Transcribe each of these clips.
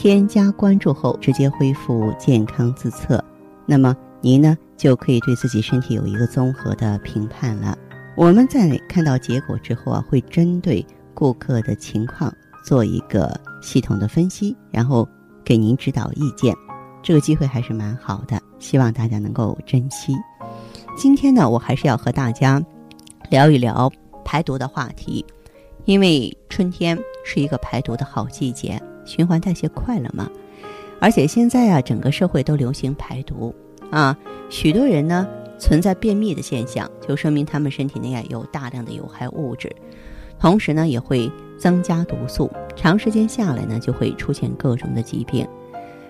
添加关注后直接恢复健康自测，那么您呢就可以对自己身体有一个综合的评判了。我们在看到结果之后啊，会针对顾客的情况做一个系统的分析，然后给您指导意见。这个机会还是蛮好的，希望大家能够珍惜。今天呢，我还是要和大家聊一聊排毒的话题。因为春天是一个排毒的好季节，循环代谢快了吗，而且现在啊，整个社会都流行排毒啊，许多人呢存在便秘的现象，就说明他们身体内啊有大量的有害物质，同时呢也会增加毒素，长时间下来呢就会出现各种的疾病。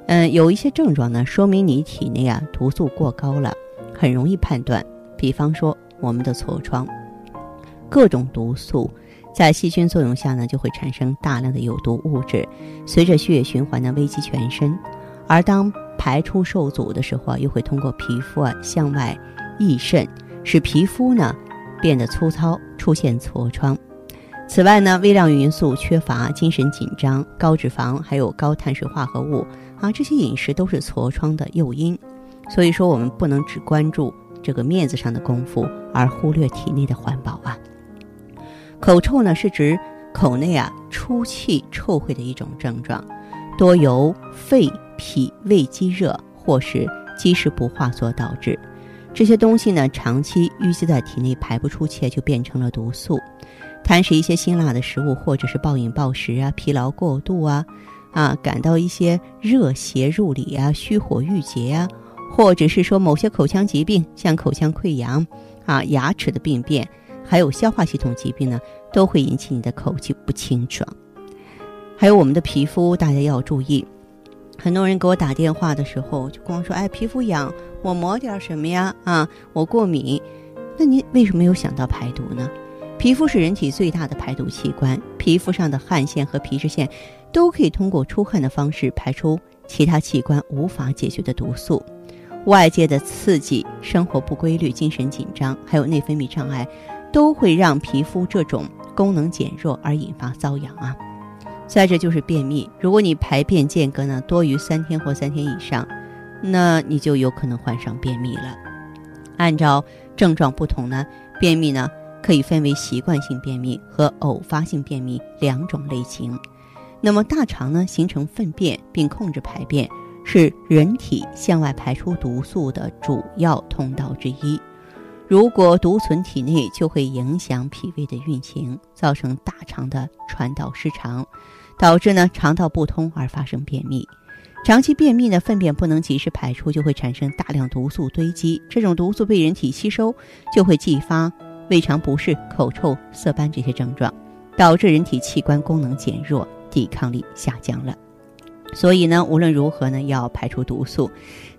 嗯，有一些症状呢说明你体内啊毒素过高了，很容易判断，比方说我们的痤疮，各种毒素。在细菌作用下呢，就会产生大量的有毒物质，随着血液循环呢危及全身，而当排出受阻的时候啊，又会通过皮肤啊向外溢渗，使皮肤呢变得粗糙，出现痤疮。此外呢，微量元素缺乏、精神紧张、高脂肪还有高碳水化合物啊，这些饮食都是痤疮的诱因。所以说，我们不能只关注这个面子上的功夫，而忽略体内的环保啊。口臭呢，是指口内啊出气臭秽的一种症状，多由肺、脾、胃积热或是积食不化所导致。这些东西呢，长期淤积在体内排不出气，就变成了毒素。贪食一些辛辣的食物，或者是暴饮暴食啊，疲劳过度啊，啊，感到一些热邪入里啊，虚火郁结啊，或者是说某些口腔疾病，像口腔溃疡啊，牙齿的病变。还有消化系统疾病呢，都会引起你的口气不清爽。还有我们的皮肤，大家要注意。很多人给我打电话的时候，就光说：“哎，皮肤痒，我抹点什么呀？啊，我过敏。”那您为什么没有想到排毒呢？皮肤是人体最大的排毒器官，皮肤上的汗腺和皮脂腺都可以通过出汗的方式排出其他器官无法解决的毒素。外界的刺激、生活不规律、精神紧张，还有内分泌障碍。都会让皮肤这种功能减弱而引发瘙痒啊。再者就是便秘，如果你排便间隔呢多于三天或三天以上，那你就有可能患上便秘了。按照症状不同呢，便秘呢可以分为习惯性便秘和偶发性便秘两种类型。那么大肠呢形成粪便并控制排便，是人体向外排出毒素的主要通道之一。如果毒存体内，就会影响脾胃的运行，造成大肠的传导失常，导致呢肠道不通而发生便秘。长期便秘呢，粪便不能及时排出，就会产生大量毒素堆积。这种毒素被人体吸收，就会继发胃肠不适、口臭、色斑这些症状，导致人体器官功能减弱，抵抗力下降了。所以呢，无论如何呢，要排出毒素。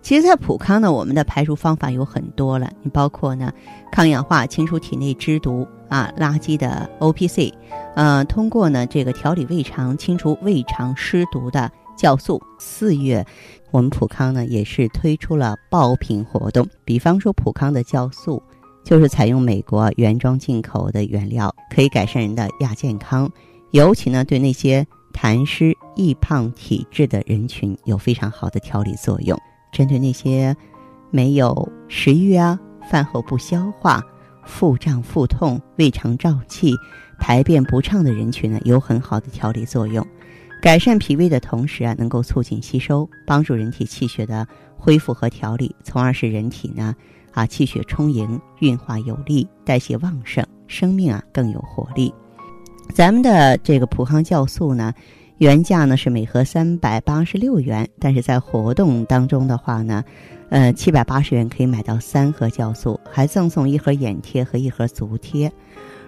其实，在普康呢，我们的排除方法有很多了。你包括呢，抗氧化清除体内脂毒啊，垃圾的 O P C，呃，通过呢这个调理胃肠、清除胃肠湿毒的酵素。四月，我们普康呢也是推出了爆品活动，比方说普康的酵素就是采用美国原装进口的原料，可以改善人的亚健康，尤其呢对那些痰湿易胖体质的人群有非常好的调理作用。针对那些没有食欲啊、饭后不消化、腹胀腹痛、胃肠胀气、排便不畅的人群呢，有很好的调理作用。改善脾胃的同时啊，能够促进吸收，帮助人体气血的恢复和调理，从而使人体呢啊气血充盈、运化有力、代谢旺盛、生命啊更有活力。咱们的这个普康酵素呢。原价呢是每盒三百八十六元，但是在活动当中的话呢，呃，七百八十元可以买到三盒酵素，还赠送一盒眼贴和一盒足贴。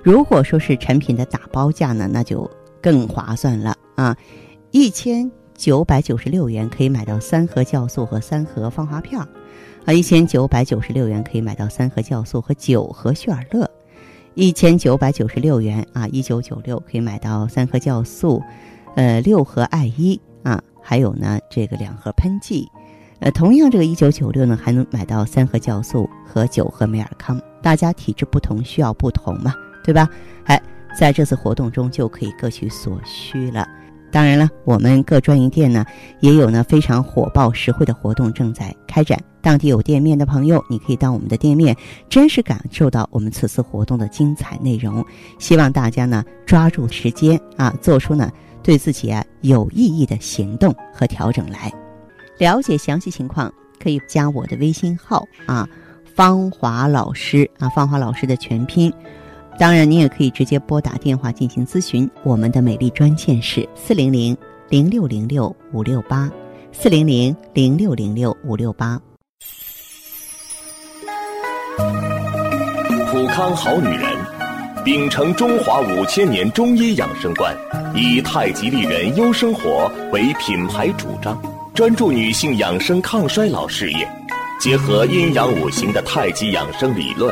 如果说是产品的打包价呢，那就更划算了啊，一千九百九十六元可以买到三盒酵素和三盒芳华片儿，啊，一千九百九十六元可以买到三盒酵素和九盒旭尔乐，一千九百九十六元啊，一九九六可以买到三盒酵素，呃，六盒艾依啊，还有呢这个两盒喷剂，呃，同样这个一九九六呢还能买到三盒酵素和九盒美尔康。大家体质不同，需要不同嘛，对吧？哎，在这次活动中就可以各取所需了。当然了，我们各专营店呢也有呢非常火爆实惠的活动正在开展。当地有店面的朋友，你可以到我们的店面，真实感受到我们此次活动的精彩内容。希望大家呢抓住时间啊，做出呢对自己啊有意义的行动和调整来。了解详细情况，可以加我的微信号啊，芳华老师啊，芳华老师的全拼。当然，你也可以直接拨打电话进行咨询。我们的美丽专线是四零零零六零六五六八，四零零零六零六五六八。普康好女人，秉承中华五千年中医养生观，以太极丽人优生活为品牌主张，专注女性养生抗衰老事业，结合阴阳五行的太极养生理论。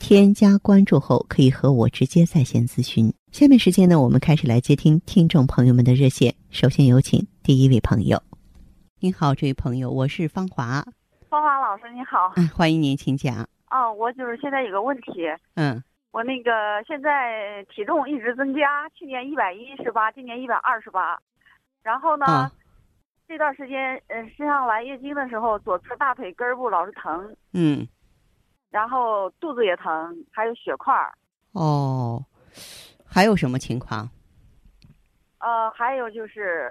添加关注后，可以和我直接在线咨询。下面时间呢，我们开始来接听听众朋友们的热线。首先有请第一位朋友。您好，这位朋友，我是芳华。芳华老师，你好。嗯，欢迎您，请讲。哦，我就是现在有个问题。嗯。我那个现在体重一直增加，去年一百一十八，今年一百二十八。然后呢，这段时间，嗯，身上来月经的时候，左侧大腿根部老是疼。嗯。然后肚子也疼，还有血块儿。哦，还有什么情况？呃，还有就是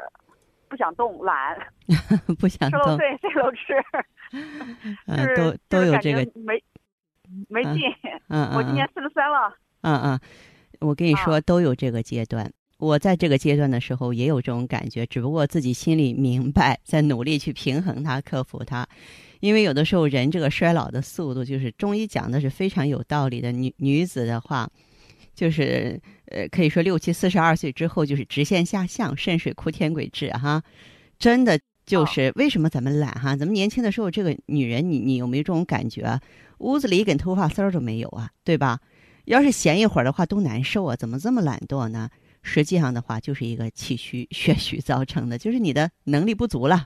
不想动，懒。不想动。吃对，睡 都吃。嗯，都都有这个。没没劲。嗯嗯。我今年四十三了。嗯嗯，我跟你说，都有这个阶段。我在这个阶段的时候也有这种感觉，只不过自己心里明白，在努力去平衡它、克服它。因为有的时候人这个衰老的速度，就是中医讲的是非常有道理的。女女子的话，就是呃，可以说六七四十二岁之后就是直线下降，肾水枯天癸至哈。真的就是为什么咱们懒哈？咱们年轻的时候，这个女人，你你有没有这种感觉？屋子里一根头发丝儿都没有啊，对吧？要是闲一会儿的话，都难受啊。怎么这么懒惰呢？实际上的话，就是一个气虚血虚造成的，就是你的能力不足了。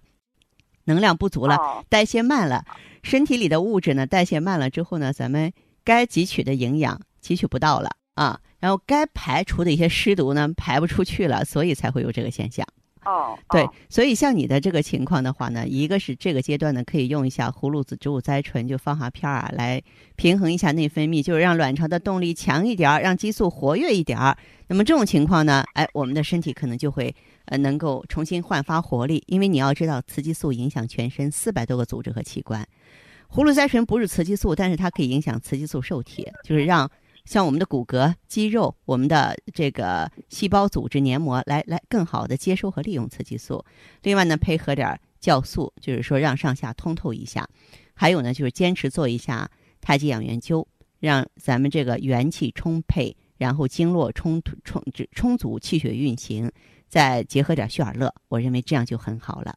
能量不足了，代谢慢了，身体里的物质呢代谢慢了之后呢，咱们该汲取的营养汲取不到了啊，然后该排除的一些湿毒呢排不出去了，所以才会有这个现象。哦，对，所以像你的这个情况的话呢，一个是这个阶段呢，可以用一下葫芦籽植物甾醇，就芳华片儿啊，来平衡一下内分泌，就是让卵巢的动力强一点儿，让激素活跃一点儿。那么这种情况呢，哎，我们的身体可能就会呃能够重新焕发活力，因为你要知道，雌激素影响全身四百多个组织和器官。葫芦甾醇不是雌激素，但是它可以影响雌激素受体，就是让。像我们的骨骼、肌肉、我们的这个细胞组织黏膜，来来更好的接收和利用雌激素。另外呢，配合点酵素，就是说让上下通透一下。还有呢，就是坚持做一下太极养元灸，让咱们这个元气充沛，然后经络充充充足，气血运行。再结合点旭尔乐，我认为这样就很好了。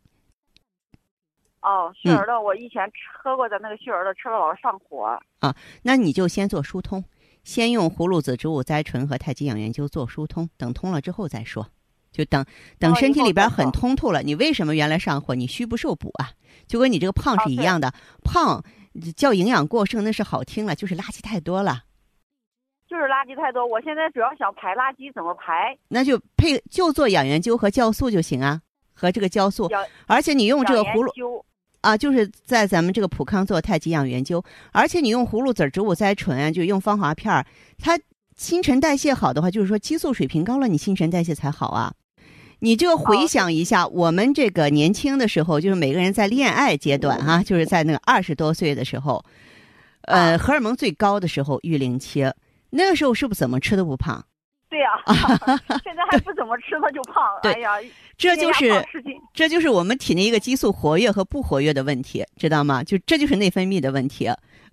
哦，旭尔乐，我以前喝过的那个旭尔乐，吃了老是上火。啊，那你就先做疏通。先用葫芦籽植物甾醇和太极养元灸做疏通，等通了之后再说。就等等身体里边很通透了，你为什么原来上火？你虚不受补啊？就跟你这个胖是一样的，胖叫营养过剩那是好听了，就是垃圾太多了。就就是垃圾太多。我现在主要想排垃圾，怎么排？那就配就做养元灸和酵素就行啊，和这个酵素。而且你用这个葫芦啊，就是在咱们这个普康做太极养元灸，而且你用葫芦籽植物甾醇，就用芳华片儿，它新陈代谢好的话，就是说激素水平高了，你新陈代谢才好啊。你这个回想一下，我们这个年轻的时候，就是每个人在恋爱阶段啊，就是在那个二十多岁的时候，呃，荷尔蒙最高的时候，育龄期，那个时候是不是怎么吃都不胖？对呀，现在还不怎么吃，他就胖了。哎呀，这就是这就是我们体内一个激素活跃和不活跃的问题，知道吗？就这就是内分泌的问题，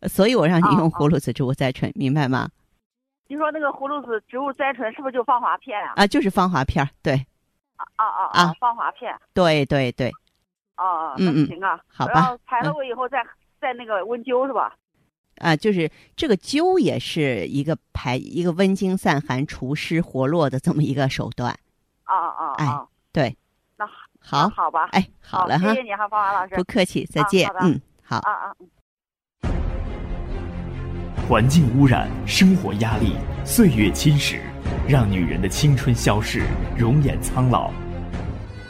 所以我让你用葫芦籽植物甾醇，明白吗？你说那个葫芦籽植物甾醇是不是就芳华片呀？啊，就是芳华片，对。啊啊啊！芳华片，对对对，哦，那行啊，好吧。然后排了我以后再再那个温灸是吧？啊，就是这个灸也是一个排一个温经散寒除湿活络的这么一个手段。啊啊啊！对，那好，好吧，哎，好了哈，谢谢你哈，芳华老师，不客气，再见，嗯，好。啊啊。环境污染，生活压力，岁月侵蚀。让女人的青春消逝，容颜苍老。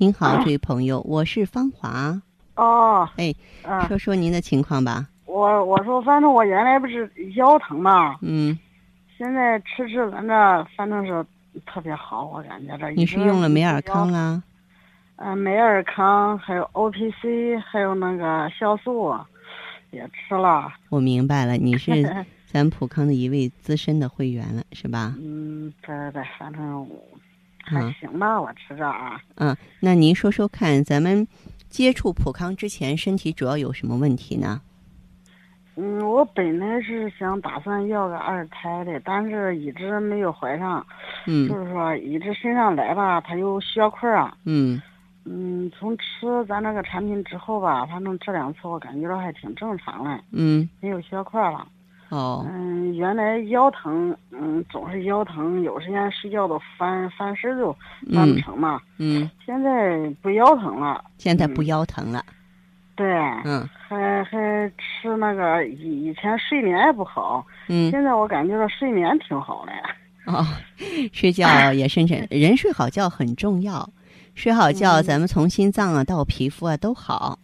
您好，这位朋友，我是芳华。哦，哎，说说您的情况吧。我我说，反正我原来不是腰疼嘛，嗯，现在吃吃咱这，反正是特别好，我感觉这。你是用了美尔康啦？嗯，美尔康，还有 O P C，还有那个酵素。也吃了，我明白了，你是 咱普康的一位资深的会员了，是吧？嗯，对对对，反正还行吧，我吃着啊。嗯，那您说说看，咱们接触普康之前，身体主要有什么问题呢？嗯，我本来是想打算要个二胎的，但是一直没有怀上。嗯。就是说，一直身上来吧，它有血块啊。嗯。嗯，从吃咱那个产品之后吧，反正这两次我感觉到还挺正常的。嗯，没有血块了。哦。嗯，原来腰疼，嗯，总是腰疼，有时间睡觉都翻翻身都翻不成嘛。嗯。现在不腰疼了。现在不腰疼了。对。嗯。还还吃那个以以前睡眠也不好。嗯。现在我感觉到睡眠挺好的。哦，睡觉也深沉，人睡好觉很重要。睡好觉，咱们从心脏啊到皮肤啊都好。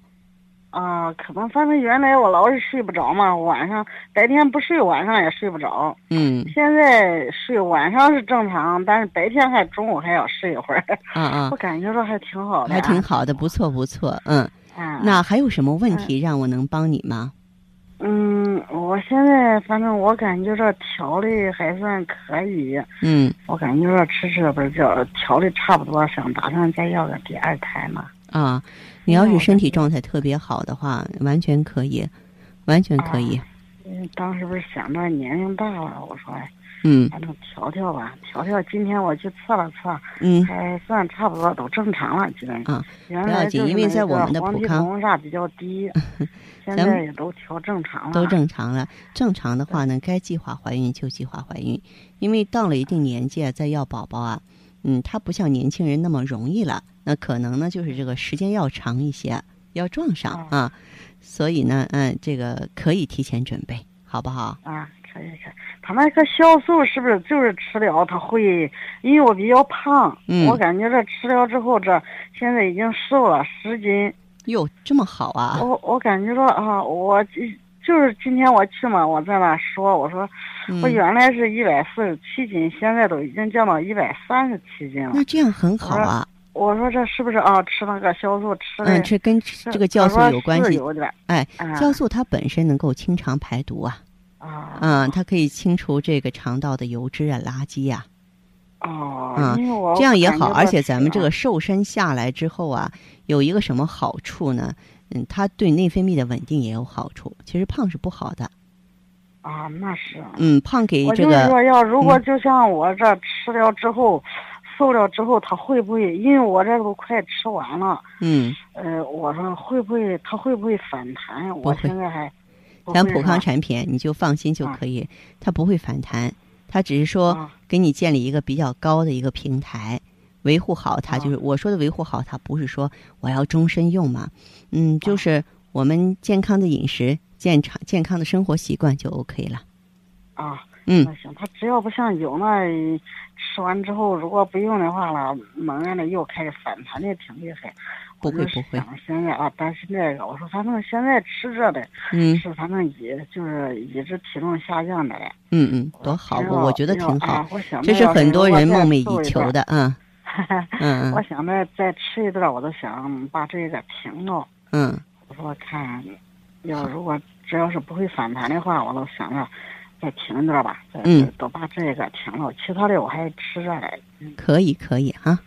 啊，可能反正原来我老是睡不着嘛，晚上白天不睡，晚上也睡不着。嗯。现在睡晚上是正常，但是白天还中午还要睡一会儿。啊啊。我感觉到还挺好的。还挺好的，不错不错，嗯。啊。那还有什么问题让我能帮你吗？嗯，我现在反正我感觉这调的还算可以。嗯，我感觉这吃吃不是叫调的差不多，想打算再要个第二胎嘛。啊，你要是身体状态特别好的话，完全可以，完全可以。嗯，当时不是想着年龄大了，我说。嗯，反正调调吧，调调。今天我去测了测，嗯，还算差不多，都正常了，基本上。啊，不要紧，因为在我们的普康啥比较低，现在也都调正常了。都正常了，正常的话呢，该计划怀孕就计划怀孕，因为到了一定年纪再要宝宝啊，嗯，他不像年轻人那么容易了，那可能呢就是这个时间要长一些，要撞上啊，所以呢，嗯，这个可以提前准备，好不好？啊。可以可以，他那个酵素是不是就是吃了他会？因为我比较胖，我感觉这吃了之后，这现在已经瘦了十斤。哟，这么好啊！我我感觉到啊，我就是今天我去嘛，我在那说，我说我原来是一百四十七斤，现在都已经降到一百三十七斤了。那这样很好啊。我说这是不是啊？吃那个酵素吃的？嗯，这跟这个酵素有关系。有点。哎，酵素它本身能够清肠排毒啊。啊。嗯，它可以清除这个肠道的油脂啊、垃圾呀。哦。嗯，这样也好，而且咱们这个瘦身下来之后啊，有一个什么好处呢？嗯，它对内分泌的稳定也有好处。其实胖是不好的。啊，那是。嗯，胖给这个。我就是说，要如果就像我这吃了之后。瘦了之后，它会不会？因为我这都快吃完了。嗯。呃，我说会不会？它会不会反弹？我现在还。咱普康产品，你就放心就可以，它不会反弹，它只是说给你建立一个比较高的一个平台，维护好它。就是我说的维护好它，不是说我要终身用嘛。嗯，就是我们健康的饮食、健康健康的生活习惯就 OK 了。啊。嗯。那行，他只要不像有那。吃完之后，如果不用的话了，猛然的又开始反弹的挺厉害。不会不会。现在啊，担心那个，我说反正现在吃这的，嗯，是反正也就是一直体重下降的嘞。嗯嗯，多好，我我觉得挺好。这是很多人梦寐以求的，嗯。嗯我想着再吃一段，我都想把这个停了。嗯。我说看，要如果只要是不会反弹的话，我都想着。再停一段吧，嗯，都把这个停了，其他的我还吃着嘞。可以，可以哈。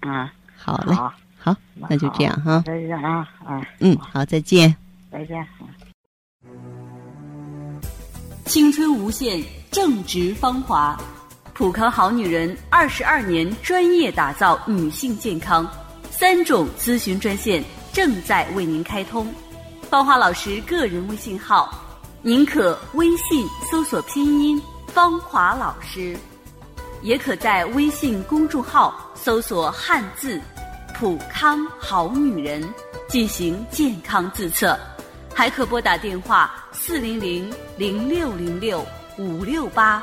啊，好嘞，好，那就这样哈。再见啊，啊，嗯，好，再见。再见。青春无限，正值芳华。普康好女人二十二年专业打造女性健康，三种咨询专线正在为您开通。芳华老师个人微信号。您可微信搜索拼音“芳华老师”，也可在微信公众号搜索汉字“普康好女人”进行健康自测，还可拨打电话四零零零六零六五六八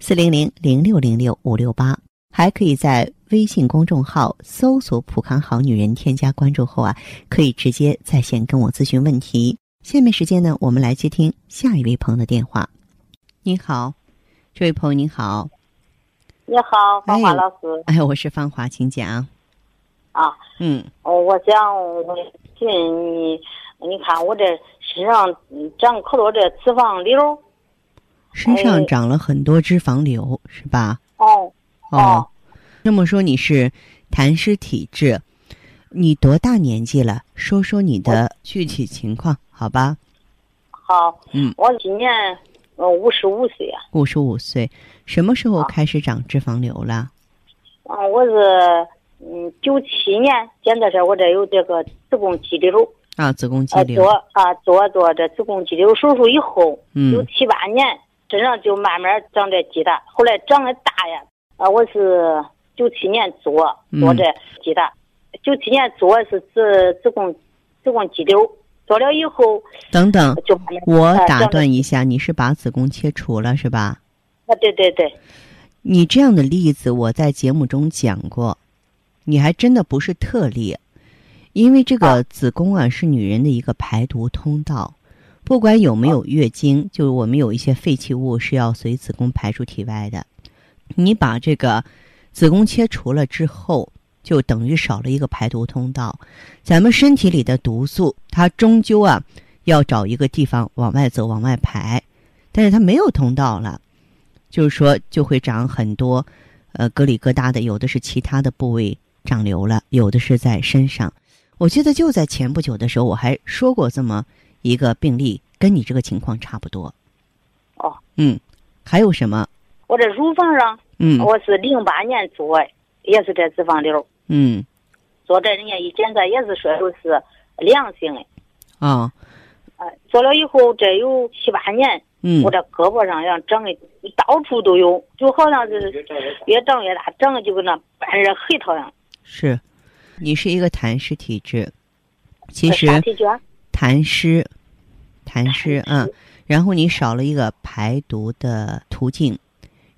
四零零零六零六五六八，还可以在微信公众号搜索“普康好女人”，添加关注后啊，可以直接在线跟我咨询问题。下面时间呢，我们来接听下一位朋友的电话。你好，这位朋友你好。你好，芳华老师。哎，我是芳华，请讲。啊，嗯，哦，我想问你，你看我这身上长可多这脂肪瘤。身上长了很多脂肪瘤，是吧？哦。哦。那么说你是痰湿体质，你多大年纪了？说说你的具体情况，好吧？好。嗯。我今年。呃五十五岁啊，五十五岁，什么时候开始长脂肪瘤了？啊，我是嗯九七年检测出我这有这个子宫肌瘤啊，子宫肌瘤做啊做做这子宫肌瘤手术以后，嗯，有七八年身上就慢慢长这鸡蛋，后来长得大呀啊，我是九七年做做这鸡蛋，九七年做是子子宫子宫肌瘤。做了以后，等等，我打断一下，你是把子宫切除了是吧？啊，对对对。你这样的例子我在节目中讲过，你还真的不是特例，因为这个子宫啊是女人的一个排毒通道，不管有没有月经，就是我们有一些废弃物是要随子宫排出体外的。你把这个子宫切除了之后。就等于少了一个排毒通道，咱们身体里的毒素，它终究啊要找一个地方往外走、往外排，但是它没有通道了，就是说就会长很多，呃，疙里疙瘩的，有的是其他的部位长瘤了，有的是在身上。我记得就在前不久的时候，我还说过这么一个病例，跟你这个情况差不多。哦，嗯，还有什么？我这乳房上，嗯，我是零八年做，也是这脂肪瘤。嗯，做这人家一检测也是说都是良性的。啊，呃，做了以后这有七八年，嗯我这胳膊上像长的到处都有，就好像是越长越大，长的就跟那半热黑桃样。是，你是一个痰湿体质，其实？痰湿，痰湿啊、湿然后你少了一个排毒的途径，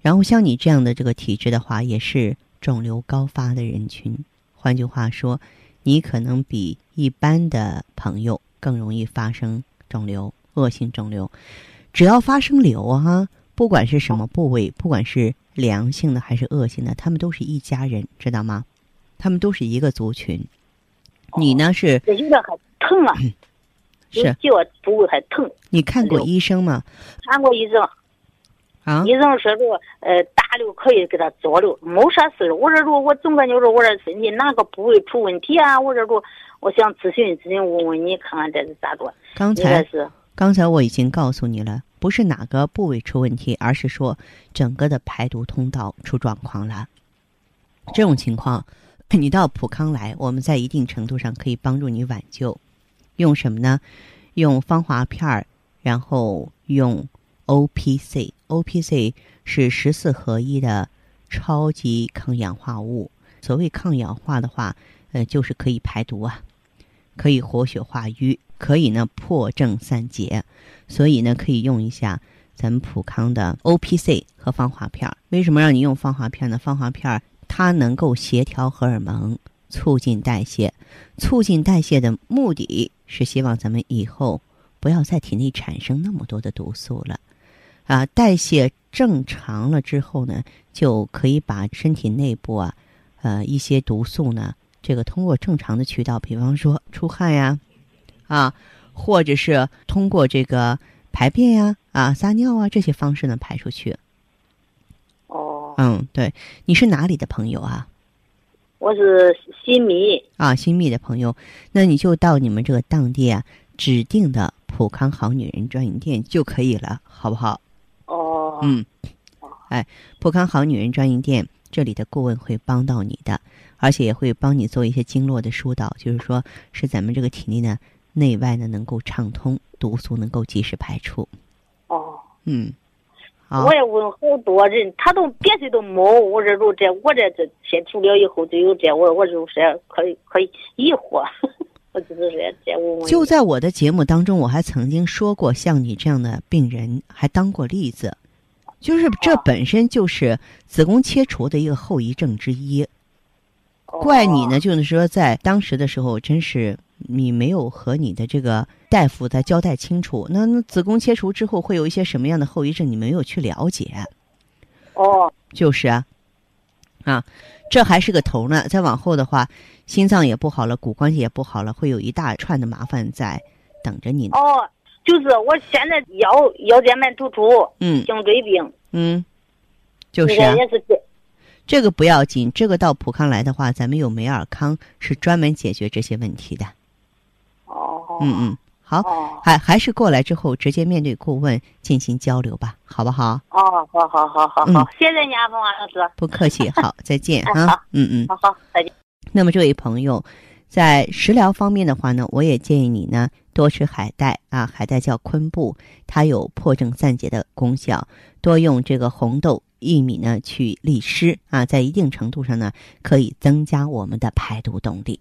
然后像你这样的这个体质的话，也是肿瘤高发的人群。换句话说，你可能比一般的朋友更容易发生肿瘤、恶性肿瘤。只要发生瘤啊，不管是什么部位，不管是良性的还是恶性的，他们都是一家人，知道吗？他们都是一个族群。你呢是这有点还疼啊，有是？脚部位还疼。你看过医生吗？看过医生，啊医生说说，呃，大瘤可以给他做了，没啥事。我这说，我总感觉着，我这身体哪个部位出问题啊？我这说，我想咨询咨询，问问你，看看这是咋着？刚才是刚才我已经告诉你了，不是哪个部位出问题，而是说整个的排毒通道出状况了。这种情况，你到普康来，我们在一定程度上可以帮助你挽救。用什么呢？用芳华片儿，然后用 O P C。O P C 是十四合一的超级抗氧化物。所谓抗氧化的话，呃，就是可以排毒啊，可以活血化瘀，可以呢破症散结，所以呢可以用一下咱们普康的 O P C 和芳华片儿。为什么让你用芳华片呢？芳华片儿它能够协调荷尔蒙，促进代谢。促进代谢的目的是希望咱们以后不要在体内产生那么多的毒素了。啊，代谢正常了之后呢，就可以把身体内部啊，呃一些毒素呢，这个通过正常的渠道，比方说出汗呀，啊，或者是通过这个排便呀、啊撒尿啊这些方式呢排出去。哦，嗯，对，你是哪里的朋友啊？我是新密，啊，新密的朋友，那你就到你们这个当地啊指定的普康好女人专营店就可以了，好不好？哦，嗯，哎，普康好女人专营店这里的顾问会帮到你的，而且也会帮你做一些经络的疏导，就是说是咱们这个体内呢内外呢能够畅通，毒素能够及时排出。哦。嗯，好我，也问好多人，他都别的都没。我这说这我这这切除了以后就有这，我我就是可以可以疑惑，我就是这这问问。就在我的节目当中，我还曾经说过，像你这样的病人还当过例子，就是这本身就是子宫切除的一个后遗症之一。怪你呢，就是说在当时的时候，真是你没有和你的这个大夫再交代清楚。那那子宫切除之后会有一些什么样的后遗症，你没有去了解，哦就是啊，啊，这还是个头呢。再往后的话，心脏也不好了，骨关节也不好了，会有一大串的麻烦在等着你呢。哦，就是我现在腰腰间盘突出，嗯颈椎病，嗯，就是。这个不要紧，这个到普康来的话，咱们有美尔康是专门解决这些问题的。哦。嗯嗯，好，哦还还是过来之后直接面对顾问进行交流吧，好不好？哦，好好好好嗯好，谢谢你啊，冯华老师。不客气，好，再见哎啊，嗯嗯。好好，再见。那么这位朋友，在食疗方面的话呢，我也建议你呢多吃海带啊，海带叫昆布，它有破症散结的功效，多用这个红豆、薏米呢去利湿啊，在一定程度上呢可以增加我们的排毒动力。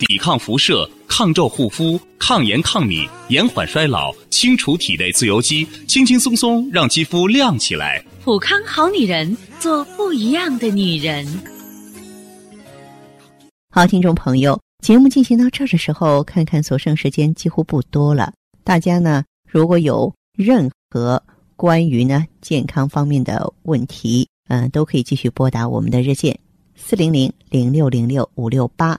抵抗辐射，抗皱护肤，抗炎抗敏，延缓衰老，清除体内自由基，轻轻松松让肌肤亮起来。普康好女人，做不一样的女人。好，听众朋友，节目进行到这儿的时候，看看所剩时间几乎不多了。大家呢，如果有任何关于呢健康方面的问题，嗯、都可以继续拨打我们的热线四零零零六零六五六八